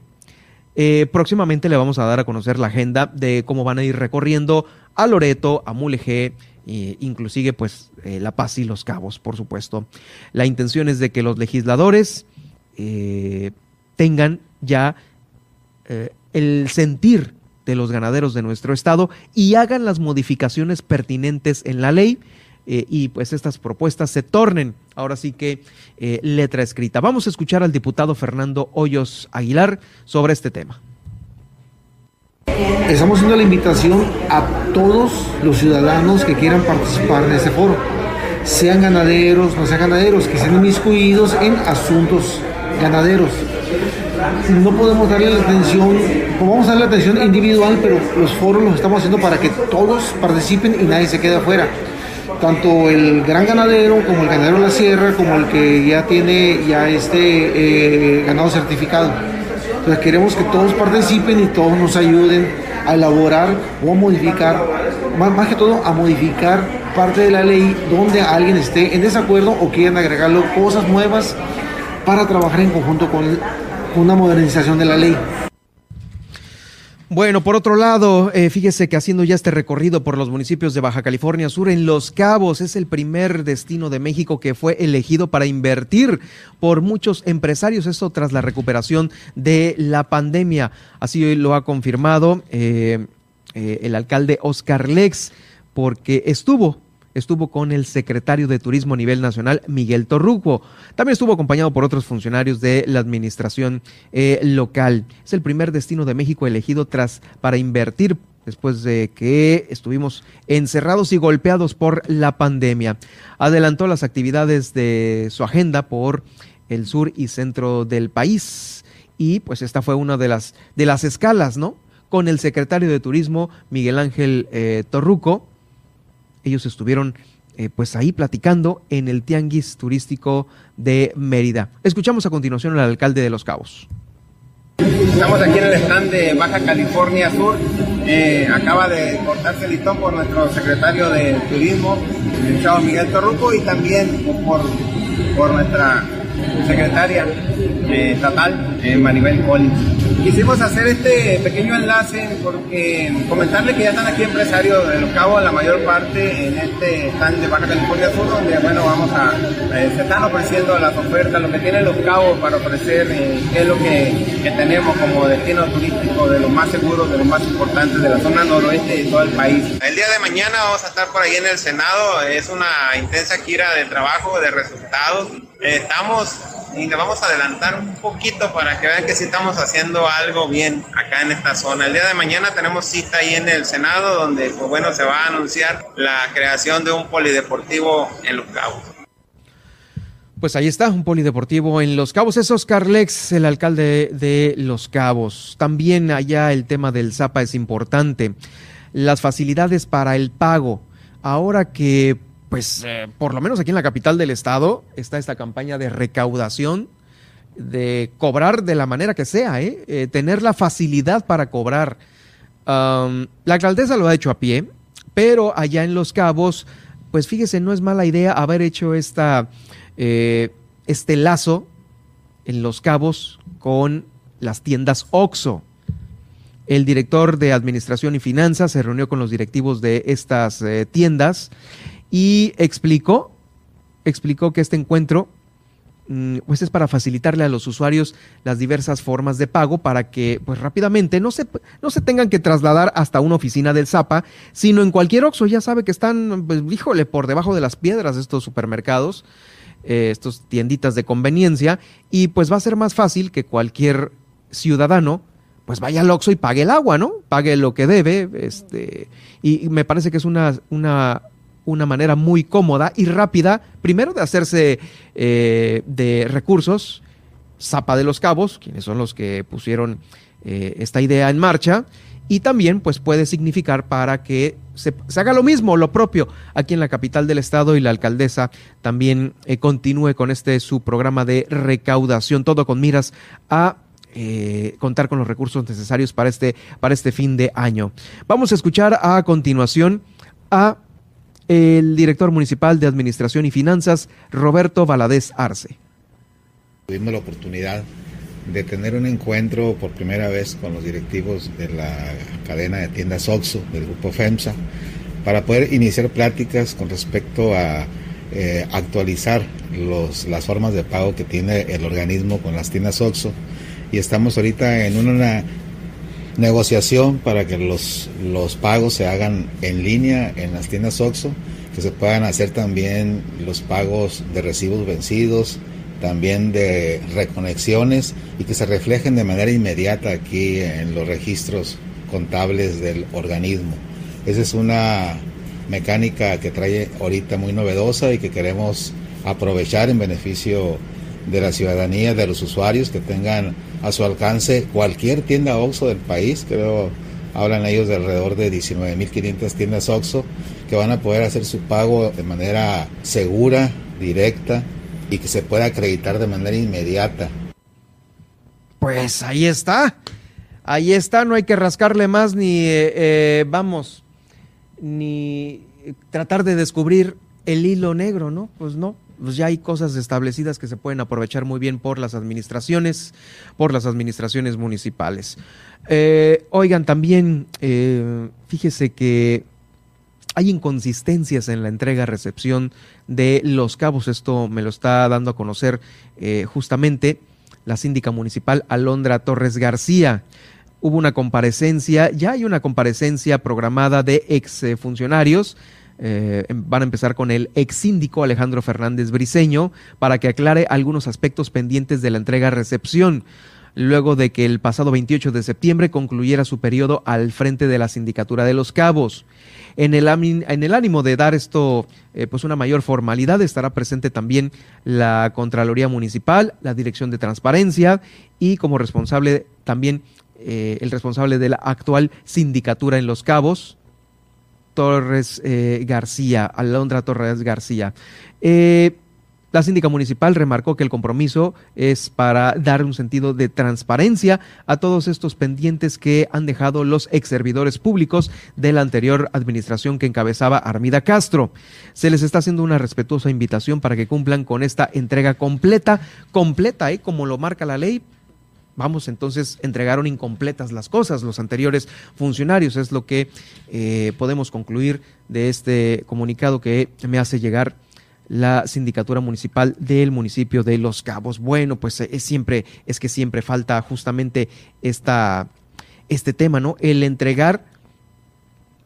Eh, próximamente le vamos a dar a conocer la agenda de cómo van a ir recorriendo a Loreto, a Mulegé, inclusive pues eh, La Paz y Los Cabos, por supuesto. La intención es de que los legisladores eh, tengan ya el sentir de los ganaderos de nuestro estado y hagan las modificaciones pertinentes en la ley eh, y pues estas propuestas se tornen ahora sí que eh, letra escrita. Vamos a escuchar al diputado Fernando Hoyos Aguilar sobre este tema. Estamos haciendo la invitación a todos los ciudadanos que quieran participar en este foro, sean ganaderos, no sean ganaderos, que sean inmiscuidos en asuntos ganaderos. No podemos darle la atención, vamos a darle la atención individual, pero los foros los estamos haciendo para que todos participen y nadie se quede afuera tanto el gran ganadero como el ganadero de la sierra, como el que ya tiene ya este eh, ganado certificado. Entonces queremos que todos participen y todos nos ayuden a elaborar o a modificar, más, más que todo a modificar parte de la ley donde alguien esté en desacuerdo o quieran agregarle cosas nuevas para trabajar en conjunto con una modernización de la ley. Bueno, por otro lado, eh, fíjese que haciendo ya este recorrido por los municipios de Baja California Sur, en Los Cabos es el primer destino de México que fue elegido para invertir por muchos empresarios, esto tras la recuperación de la pandemia. Así lo ha confirmado eh, eh, el alcalde Oscar Lex, porque estuvo estuvo con el secretario de Turismo a nivel nacional, Miguel Torruco. También estuvo acompañado por otros funcionarios de la administración eh, local. Es el primer destino de México elegido tras para invertir después de que estuvimos encerrados y golpeados por la pandemia. Adelantó las actividades de su agenda por el sur y centro del país y pues esta fue una de las de las escalas, ¿no? Con el secretario de Turismo Miguel Ángel eh, Torruco ellos estuvieron eh, pues ahí platicando en el Tianguis Turístico de Mérida. Escuchamos a continuación al alcalde de Los Cabos. Estamos aquí en el stand de Baja California Sur. Eh, acaba de cortarse el listón por nuestro secretario de Turismo, el chavo Miguel Torruco, y también por, por nuestra secretaria eh, estatal, Maribel Collins. Quisimos hacer este pequeño enlace porque comentarle que ya están aquí empresarios de Los Cabos, la mayor parte en este stand de Baja California Sur, donde bueno, vamos a, eh, se están ofreciendo las ofertas, lo que tiene Los Cabos para ofrecer, eh, qué es lo que, que, tenemos como destino turístico de los más seguros, de los más importantes de la zona noroeste de todo el país. El día de mañana vamos a estar por ahí en el Senado, es una intensa gira de trabajo, de resultados. Estamos y le vamos a adelantar un poquito para que vean que sí estamos haciendo algo bien acá en esta zona. El día de mañana tenemos cita ahí en el Senado donde, pues bueno, se va a anunciar la creación de un polideportivo en Los Cabos. Pues ahí está, un polideportivo en Los Cabos. Es Oscar Lex, el alcalde de Los Cabos. También allá el tema del Zapa es importante. Las facilidades para el pago. Ahora que pues eh, por lo menos aquí en la capital del estado está esta campaña de recaudación, de cobrar de la manera que sea, ¿eh? Eh, tener la facilidad para cobrar. la alcaldesa lo ha hecho a pie, pero allá en Los Cabos, pues fíjese, no es mala idea haber hecho esta, este lazo en Los Cabos con las tiendas OXO. El director de Administración y Finanzas se reunió con los directivos de estas tiendas y explicó, explicó que este encuentro mm, pues es para facilitarle a los usuarios las diversas formas de pago para que pues rápidamente no se, no se tengan que trasladar hasta una oficina del Zapa, sino en cualquier Oxxo, ya sabe que están, pues híjole, por debajo de las piedras estos supermercados, eh, estos tienditas de conveniencia, y pues va a ser más fácil que cualquier ciudadano pues vaya al Oxxo y pague el agua, ¿no? Pague lo que debe, este, y me parece que es una, una una manera muy cómoda y rápida, primero de hacerse eh, de recursos, Zapa de los Cabos, quienes son los que pusieron eh, esta idea en marcha, y también pues puede significar para que se, haga lo mismo, lo propio, aquí en la capital del estado y la alcaldesa también eh, continúe con este su programa de recaudación, todo con miras a contar con los recursos necesarios para este, para este fin de año. Vamos a escuchar a continuación a el director municipal de Administración y Finanzas, Roberto Valadez Arce. Tuvimos la oportunidad de tener un encuentro por primera vez con los directivos de la cadena de tiendas OXO del grupo FEMSA para poder iniciar pláticas con respecto a eh, actualizar los, las formas de pago que tiene el organismo con las tiendas OXO y estamos ahorita en una negociación para que los, los pagos se hagan en línea en las tiendas OXO, que se puedan hacer también los pagos de recibos vencidos, también de reconexiones y que se reflejen de manera inmediata aquí en los registros contables del organismo. Esa es una mecánica que trae ahorita muy novedosa y que queremos aprovechar en beneficio de la ciudadanía, de los usuarios que tengan a su alcance cualquier tienda OXO del país, creo hablan ellos de alrededor de 19.500 tiendas OXO que van a poder hacer su pago de manera segura, directa y que se pueda acreditar de manera inmediata. Pues ahí está, ahí está, no hay que rascarle más ni, eh, eh, vamos, ni tratar de descubrir el hilo negro, ¿no? Pues no, pues ya hay cosas establecidas que se pueden aprovechar muy bien por las administraciones, por las administraciones municipales. Eh, oigan, también eh, fíjese que hay inconsistencias en la entrega-recepción de los cabos. Esto me lo está dando a conocer eh, justamente la síndica municipal Alondra Torres García. Hubo una comparecencia, ya hay una comparecencia programada de exfuncionarios funcionarios eh, em, van a empezar con el ex síndico Alejandro Fernández Briceño para que aclare algunos aspectos pendientes de la entrega-recepción luego de que el pasado 28 de septiembre concluyera su periodo al frente de la Sindicatura de los Cabos. En el, ánimo de dar esto eh, pues una mayor formalidad estará presente también la Contraloría Municipal, la Dirección de Transparencia y como responsable también eh, el responsable de la actual Sindicatura en los Cabos, Torres eh, García, Alondra Torres García. Eh, la síndica municipal remarcó que el compromiso es para dar un sentido de transparencia a todos estos pendientes que han dejado los ex servidores públicos de la anterior administración que encabezaba Armida Castro. Se les está haciendo una respetuosa invitación para que cumplan con esta entrega completa, completa, ¿eh? como lo marca la ley, vamos, entonces entregaron incompletas las cosas los anteriores funcionarios, es lo que eh, podemos concluir de este comunicado que me hace llegar la sindicatura municipal del municipio de Los Cabos. Bueno, pues es siempre, es que siempre falta justamente esta, este tema, ¿no? El entregar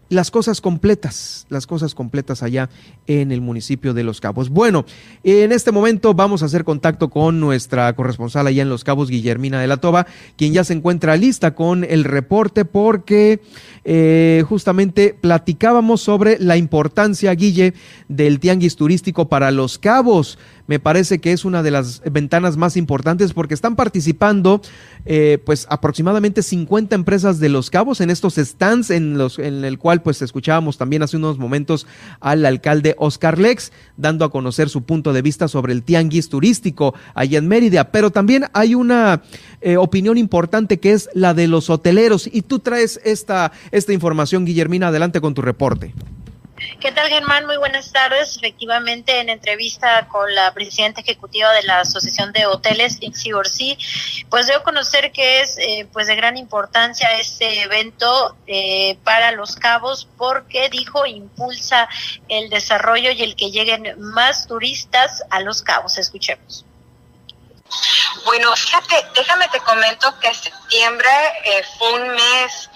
las cosas completas, las cosas completas allá en el municipio de Los Cabos. Bueno, en este momento vamos a hacer contacto con nuestra corresponsal allá en Los Cabos, Guillermina de la Toba, quien ya se encuentra lista con el reporte porque eh, justamente platicábamos sobre la importancia, Guille, del tianguis turístico para Los Cabos me parece que es una de las ventanas más importantes porque están participando eh, pues aproximadamente 50 empresas de Los Cabos en estos stands en, los, en el cual pues escuchábamos también hace unos momentos al alcalde Oscar Lex dando a conocer su punto de vista sobre el tianguis turístico allá en Mérida, pero también hay una eh, opinión importante que es la de los hoteleros. Y tú traes esta, esta información, Guillermina, adelante con tu reporte. ¿Qué tal, Germán? Muy buenas tardes. Efectivamente, en entrevista con la presidenta ejecutiva de la Asociación de Hoteles, Ixi Orsi, pues debo conocer que es eh, pues de gran importancia este evento eh, para los cabos porque, dijo, impulsa el desarrollo y el que lleguen más turistas a los cabos. Escuchemos. Bueno, fíjate, déjame te comento que septiembre eh, fue un mes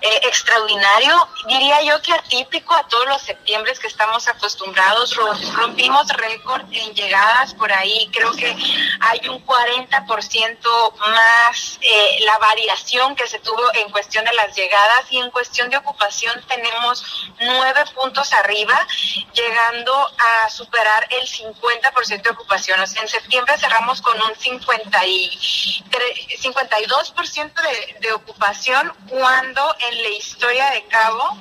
eh, extraordinario, diría yo que atípico a todos los septiembre que estamos acostumbrados. Rompimos récord en llegadas por ahí, creo que hay un 40% más eh, la variación que se tuvo en cuestión de las llegadas y en cuestión de ocupación tenemos nueve puntos arriba, llegando a superar el 50% de ocupación. O sea, en septiembre cerramos con un 50 y 52% de, de ocupación cuando en la historia de Cabo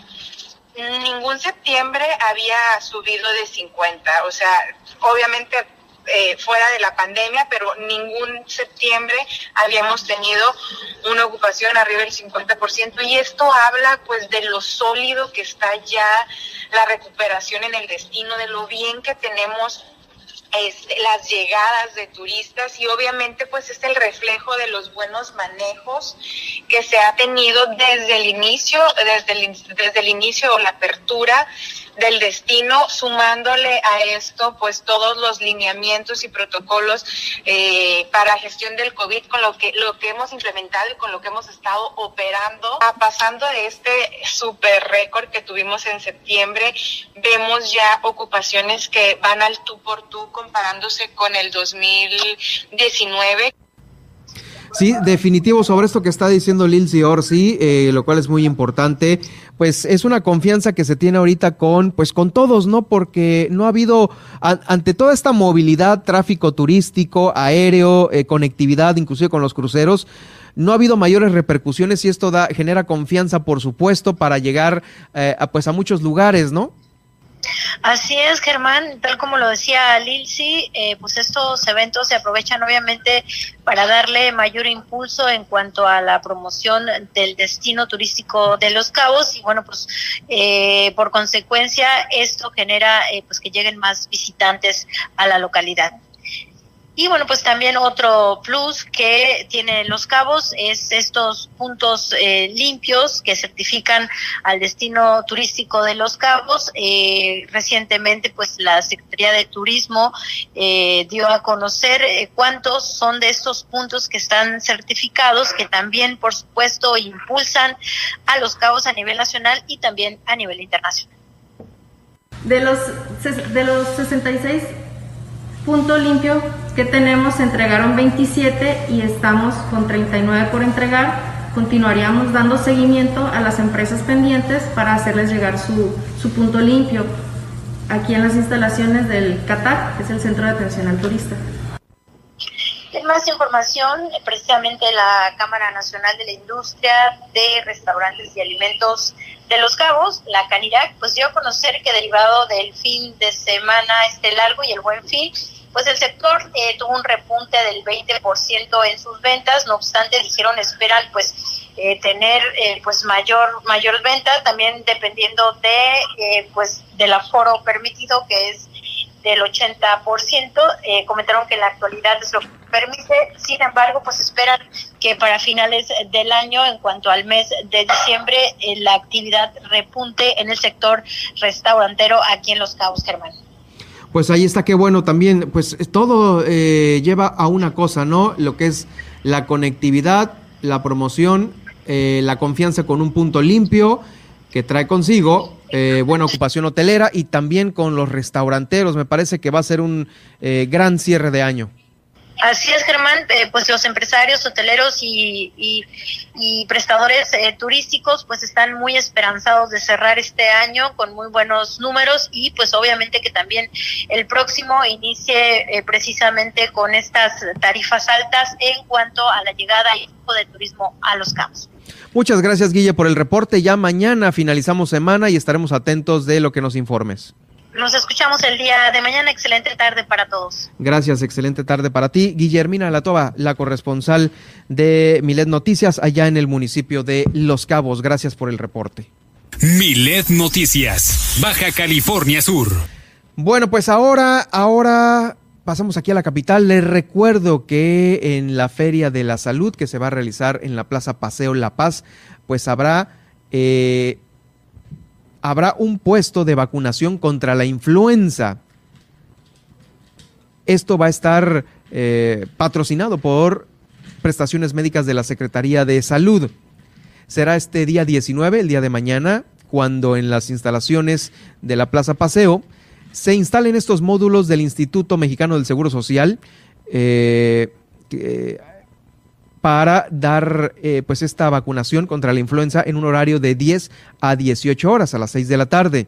ningún septiembre había subido de 50. O sea, obviamente eh, fuera de la pandemia, pero ningún septiembre habíamos tenido una ocupación arriba del 50% y esto habla pues de lo sólido que está ya la recuperación en el destino, de lo bien que tenemos las llegadas de turistas y obviamente pues es el reflejo de los buenos manejos que se ha tenido desde el inicio, desde el, desde el inicio o la apertura del destino, sumándole a esto pues todos los lineamientos y protocolos eh, para gestión del COVID con lo que, lo que hemos implementado y con lo que hemos estado operando. A pasando de este super récord que tuvimos en septiembre, vemos ya ocupaciones que van al tú por tú comparándose con el 2019. Sí, definitivo sobre esto que está diciendo Lilsi Orsi, eh, lo cual es muy importante. Pues es una confianza que se tiene ahorita con, pues con todos, ¿no? Porque no ha habido, ante toda esta movilidad, tráfico turístico, aéreo, eh, conectividad, inclusive con los cruceros, no ha habido mayores repercusiones y esto da, genera confianza, por supuesto, para llegar eh, a, pues a muchos lugares, ¿no? Así es, Germán, tal como lo decía Lilsi, eh, pues estos eventos se aprovechan obviamente para darle mayor impulso en cuanto a la promoción del destino turístico de Los Cabos y bueno, pues eh, por consecuencia esto genera eh, pues que lleguen más visitantes a la localidad. Y bueno, pues también otro plus que tiene Los Cabos es estos puntos eh, limpios que certifican al destino turístico de Los Cabos. Eh, recientemente, pues la Secretaría de Turismo eh, dio a conocer cuántos son de estos puntos que están certificados, que también, por supuesto, impulsan a Los Cabos a nivel nacional y también a nivel internacional. De los, de los 66 punto limpio que tenemos, entregaron 27 y estamos con 39 por entregar. Continuaríamos dando seguimiento a las empresas pendientes para hacerles llegar su, su punto limpio aquí en las instalaciones del CATAC, que es el Centro de Atención al Turista. En más información, precisamente la Cámara Nacional de la Industria de Restaurantes y Alimentos de Los Cabos, la CANIRAC, pues dio a conocer que derivado del fin de semana este largo y el buen fin, pues el sector eh, tuvo un repunte del 20% en sus ventas, no obstante dijeron esperan pues eh, tener eh, pues mayor mayor venta también dependiendo de pues del aforo permitido que es del 80%, comentaron que en la actualidad es lo que permite. Sin embargo, pues esperan que para finales del año, en cuanto al mes de diciembre, eh, la actividad repunte en el sector restaurantero aquí en Los Cabos, Germán. Pues ahí está, qué bueno también. Pues todo eh, lleva a una cosa, ¿no? Lo que es la conectividad, la promoción, eh, la confianza con un punto limpio que trae consigo eh, buena ocupación hotelera y también con los restauranteros. Me parece que va a ser un gran cierre de año. Así es, Germán, eh, pues los empresarios hoteleros y, y, prestadores eh, turísticos pues están muy esperanzados de cerrar este año con muy buenos números y pues obviamente que también el próximo inicie eh, precisamente con estas tarifas altas en cuanto a la llegada y de turismo a los campos. Muchas gracias, Guille, por el reporte. Ya mañana finalizamos semana y estaremos atentos de lo que nos informes. Nos escuchamos el día de mañana. Excelente tarde para todos. Gracias, excelente tarde para ti. Guillermina Latoba, la corresponsal de Milet Noticias allá en el municipio de Los Cabos. Gracias por el reporte. Milet Noticias, Baja California Sur. Bueno, pues ahora, ahora pasamos aquí a la capital. Les recuerdo que en la Feria de la Salud que se va a realizar en la Plaza Paseo La Paz, pues habrá eh, habrá un puesto de vacunación contra la influenza. Esto va a estar eh, patrocinado por prestaciones médicas de la Secretaría de Salud. Será este día 19, el día de mañana, cuando en las instalaciones de la Plaza Paseo se instalen estos módulos del Instituto Mexicano del Seguro Social. Eh, para dar eh, pues esta vacunación contra la influenza en un horario de 10 a 18 horas a las 6 de la tarde.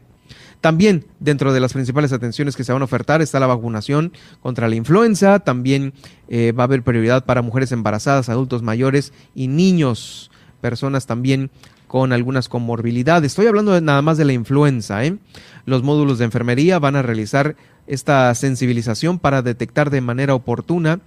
También dentro de las principales atenciones que se van a ofertar está la vacunación contra la influenza, también eh, va a haber prioridad para mujeres embarazadas, adultos mayores y niños, personas también con algunas comorbilidades. Estoy hablando nada más de la influenza. ¿eh? Los módulos de enfermería van a realizar esta sensibilización para detectar de manera oportuna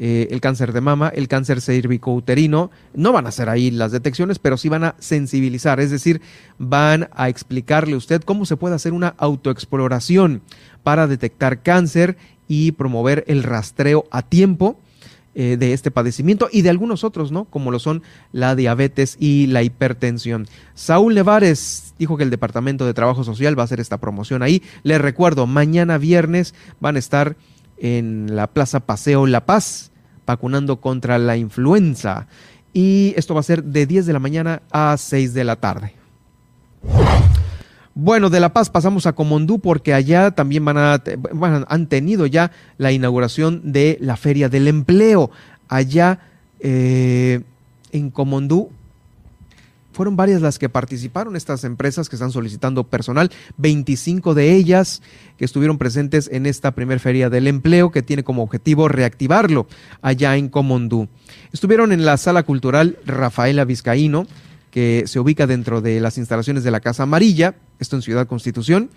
eh, el cáncer de mama, el cáncer cervicouterino. No van a hacer ahí las detecciones, pero sí van a sensibilizar, es decir, van a explicarle a usted cómo se puede hacer una autoexploración para detectar cáncer y promover el rastreo a tiempo eh, de este padecimiento y de algunos otros, ¿no? Como lo son la diabetes y la hipertensión. Saúl Nevares dijo que el Departamento de Trabajo Social va a hacer esta promoción ahí. Les recuerdo, mañana viernes van a estar en la Plaza Paseo La Paz, vacunando contra la influenza. Y esto va a ser de 10 de la mañana a 6 de la tarde. Bueno, de La Paz pasamos a Comondú porque allá también han tenido ya la inauguración de la Feria del Empleo. Allá eh, en Comondú fueron varias las que participaron, estas empresas que están solicitando personal, 25 de ellas que estuvieron presentes en esta primer feria del empleo que tiene como objetivo reactivarlo allá en Comondú. Estuvieron en la sala cultural Rafaela Vizcaíno, que se ubica dentro de las instalaciones de la Casa Amarilla, esto en Ciudad Constitución,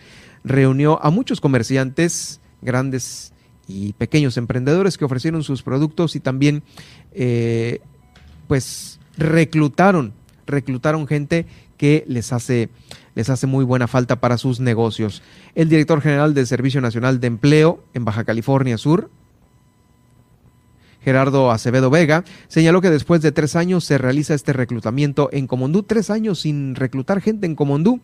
reunió a muchos comerciantes, grandes y pequeños emprendedores que ofrecieron sus productos y también eh, pues reclutaron reclutaron gente que les hace, les hace muy buena falta para sus negocios. El director general del Servicio Nacional de Empleo en Baja California Sur, Gerardo Acevedo Vega, señaló que después de tres años se realiza este reclutamiento en Comondú, tres años sin reclutar gente en Comondú.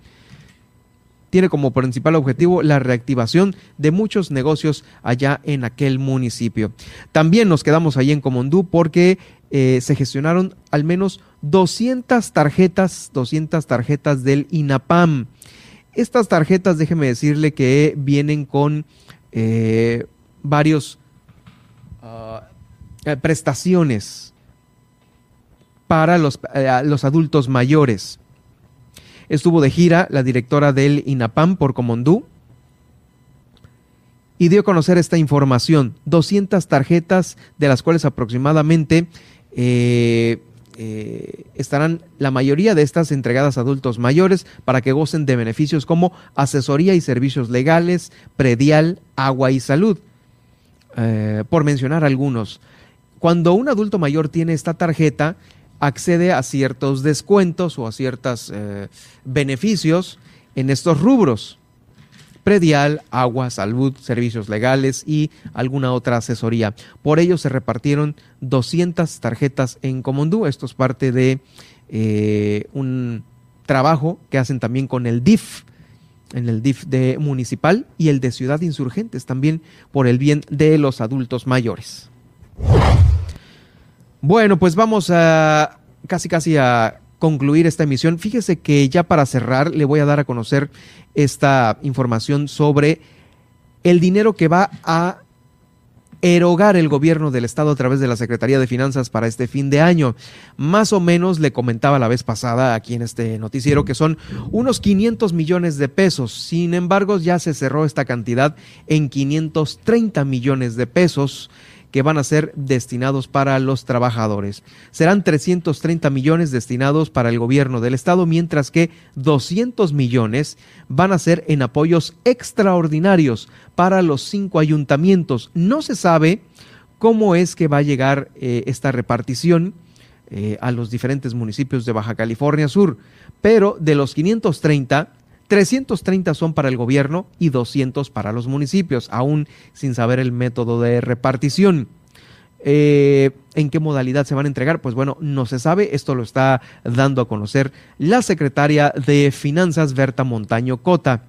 Tiene como principal objetivo la reactivación de muchos negocios allá en aquel municipio. También nos quedamos ahí en Comondú porque eh, se gestionaron al menos 200 tarjetas, 200 tarjetas del INAPAM. Estas tarjetas, déjeme decirle que vienen con eh, varios ah, eh, prestaciones para los, los adultos mayores. Estuvo de gira la directora del INAPAM por Comondú, y dio a conocer esta información. 200 tarjetas, de las cuales aproximadamente eh, eh, estarán la mayoría de estas entregadas a adultos mayores para que gocen de beneficios como asesoría y servicios legales, predial, agua y salud, eh, por mencionar algunos. Cuando un adulto mayor tiene esta tarjeta, accede a ciertos descuentos o a ciertos beneficios en estos rubros predial, agua, salud, servicios legales y alguna otra asesoría. Por ello se repartieron 200 tarjetas en Comondú. Esto es parte de eh, un trabajo que hacen también con el DIF, en el DIF de municipal y el de Ciudad Insurgentes, también por el bien de los adultos mayores. Bueno, pues vamos a casi casi a concluir esta emisión. Fíjese que ya para cerrar le voy a dar a conocer esta información sobre el dinero que va a erogar el gobierno del estado a través de la Secretaría de Finanzas para este fin de año. Más o menos le comentaba la vez pasada aquí en este noticiero que son unos 500 millones de pesos. Sin embargo, ya se cerró esta cantidad en 530 millones de pesos que van a ser destinados para los trabajadores. Serán 330 millones destinados para el gobierno del estado, mientras que 200 millones van a ser en apoyos extraordinarios para los cinco ayuntamientos. No se sabe cómo es que va a llegar eh, esta repartición eh, a los diferentes municipios de Baja California Sur, pero de los 530, 330 son para el gobierno y 200 para los municipios, aún sin saber el método de repartición. Eh, ¿En qué modalidad se van a entregar? Pues bueno, no se sabe. Esto lo está dando a conocer la secretaria de Finanzas, Berta Montaño Cota.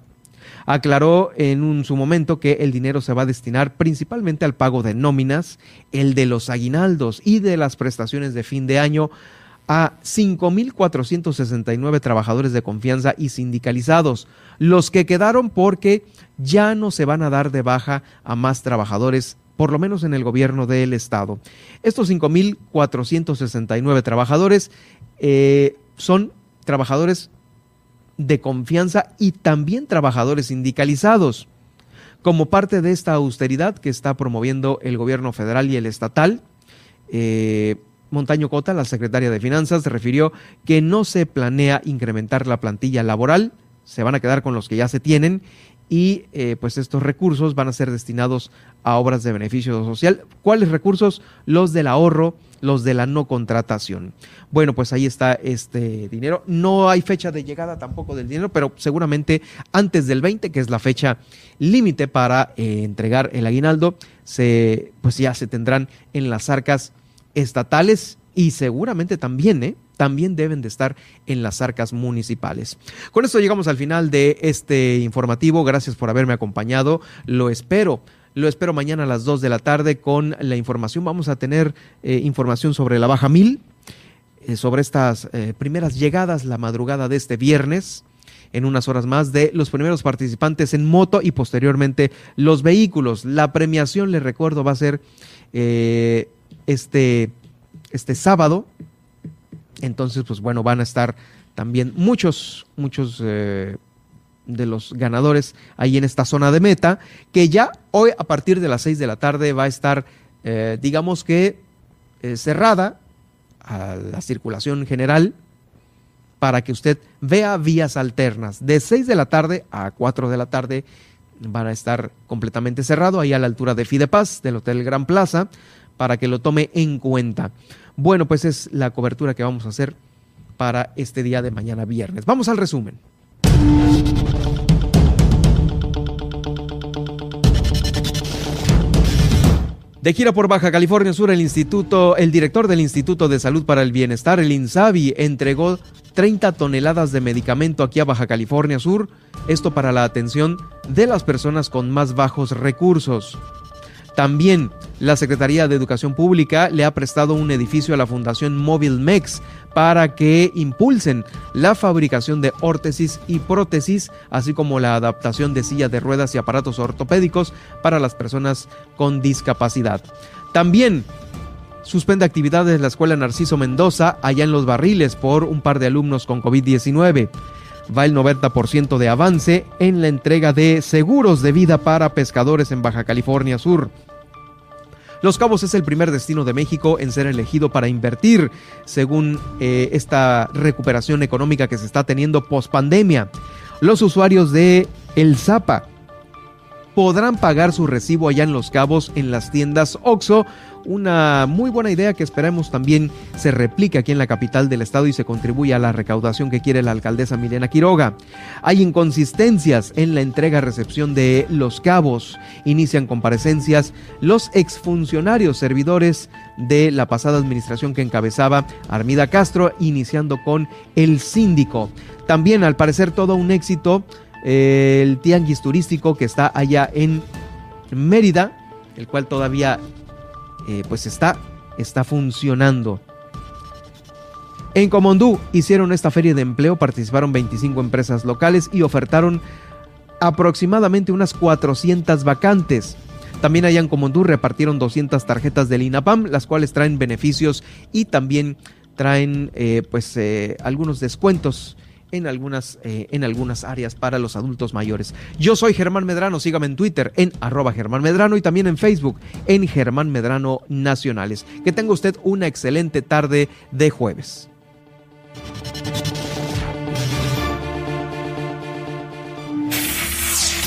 Aclaró en su momento que el dinero se va a destinar principalmente al pago de nóminas, el de los aguinaldos y de las prestaciones de fin de año a 5.469 trabajadores de confianza y sindicalizados, los que quedaron porque ya no se van a dar de baja a más trabajadores, por lo menos en el gobierno del Estado. Estos 5.469 trabajadores eh, son trabajadores de confianza y también trabajadores sindicalizados. Como parte de esta austeridad que está promoviendo el gobierno federal y el estatal, eh, Montaño Cota, la secretaria de Finanzas, refirió que no se planea incrementar la plantilla laboral, se van a quedar con los que ya se tienen y eh, pues estos recursos van a ser destinados a obras de beneficio social. ¿Cuáles recursos? Los del ahorro, los de la no contratación. Bueno, pues ahí está este dinero. No hay fecha de llegada tampoco del dinero, pero seguramente antes del 20, que es la fecha límite para eh, entregar el aguinaldo, se, pues ya se tendrán en las arcas estatales y seguramente también, ¿eh? también deben de estar en las arcas municipales. Con esto llegamos al final de este informativo. Gracias por haberme acompañado. Lo espero. Lo espero mañana a las 2 de la tarde con la información. Vamos a tener eh, información sobre la Baja Mil, eh, sobre estas eh, primeras llegadas la madrugada de este viernes en unas horas más de los primeros participantes en moto y posteriormente los vehículos. La premiación, les recuerdo, va a ser este, este sábado. Entonces, pues bueno, van a estar también muchos, muchos eh, de los ganadores ahí en esta zona de meta, que ya hoy a partir de las 6 de la tarde va a estar, eh, digamos que, eh, cerrada a la circulación general para que usted vea vías alternas. De 6 de la tarde a 4 de la tarde van a estar completamente cerrado ahí a la altura de Fidepaz, del Hotel Gran Plaza para que lo tome en cuenta. Bueno, pues es la cobertura que vamos a hacer para este día de mañana viernes. Vamos al resumen. De gira por Baja California Sur, el instituto, el director del Instituto de Salud para el Bienestar, el INSABI, entregó 30 toneladas de medicamento aquí a Baja California Sur, esto para la atención de las personas con más bajos recursos. También la Secretaría de Educación Pública le ha prestado un edificio a la Fundación Móvil Mex para que impulsen la fabricación de órtesis y prótesis, así como la adaptación de sillas de ruedas y aparatos ortopédicos para las personas con discapacidad. También suspende actividades la Escuela Narciso Mendoza allá en Los Barriles por un par de alumnos con COVID-19 va el 90% de avance en la entrega de seguros de vida para pescadores en Baja California Sur. Los Cabos es el primer destino de México en ser elegido para invertir, según eh, esta recuperación económica que se está teniendo post pandemia. Los usuarios de El Zapa podrán pagar su recibo allá en Los Cabos en las tiendas OXO. Una muy buena idea que esperemos también se replique aquí en la capital del estado y se contribuya a la recaudación que quiere la alcaldesa Milena Quiroga. Hay inconsistencias en la entrega-recepción de Los Cabos. Inician comparecencias los exfuncionarios servidores de la pasada administración que encabezaba Armida Castro, iniciando con el síndico. También, al parecer, todo un éxito el tianguis turístico que está allá en Mérida, el cual todavía eh, pues está, está funcionando. En Comondú hicieron esta feria de empleo, participaron 25 empresas locales y ofertaron aproximadamente unas 400 vacantes. También allá en Comondú repartieron 200 tarjetas del INAPAM, las cuales traen beneficios y también traen eh, pues eh, algunos descuentos en algunas, eh, en algunas áreas para los adultos mayores. Yo soy Germán Medrano, sígame en Twitter en arroba Germán Medrano y también en Facebook en Germán Medrano Nacionales. Que tenga usted una excelente tarde de jueves.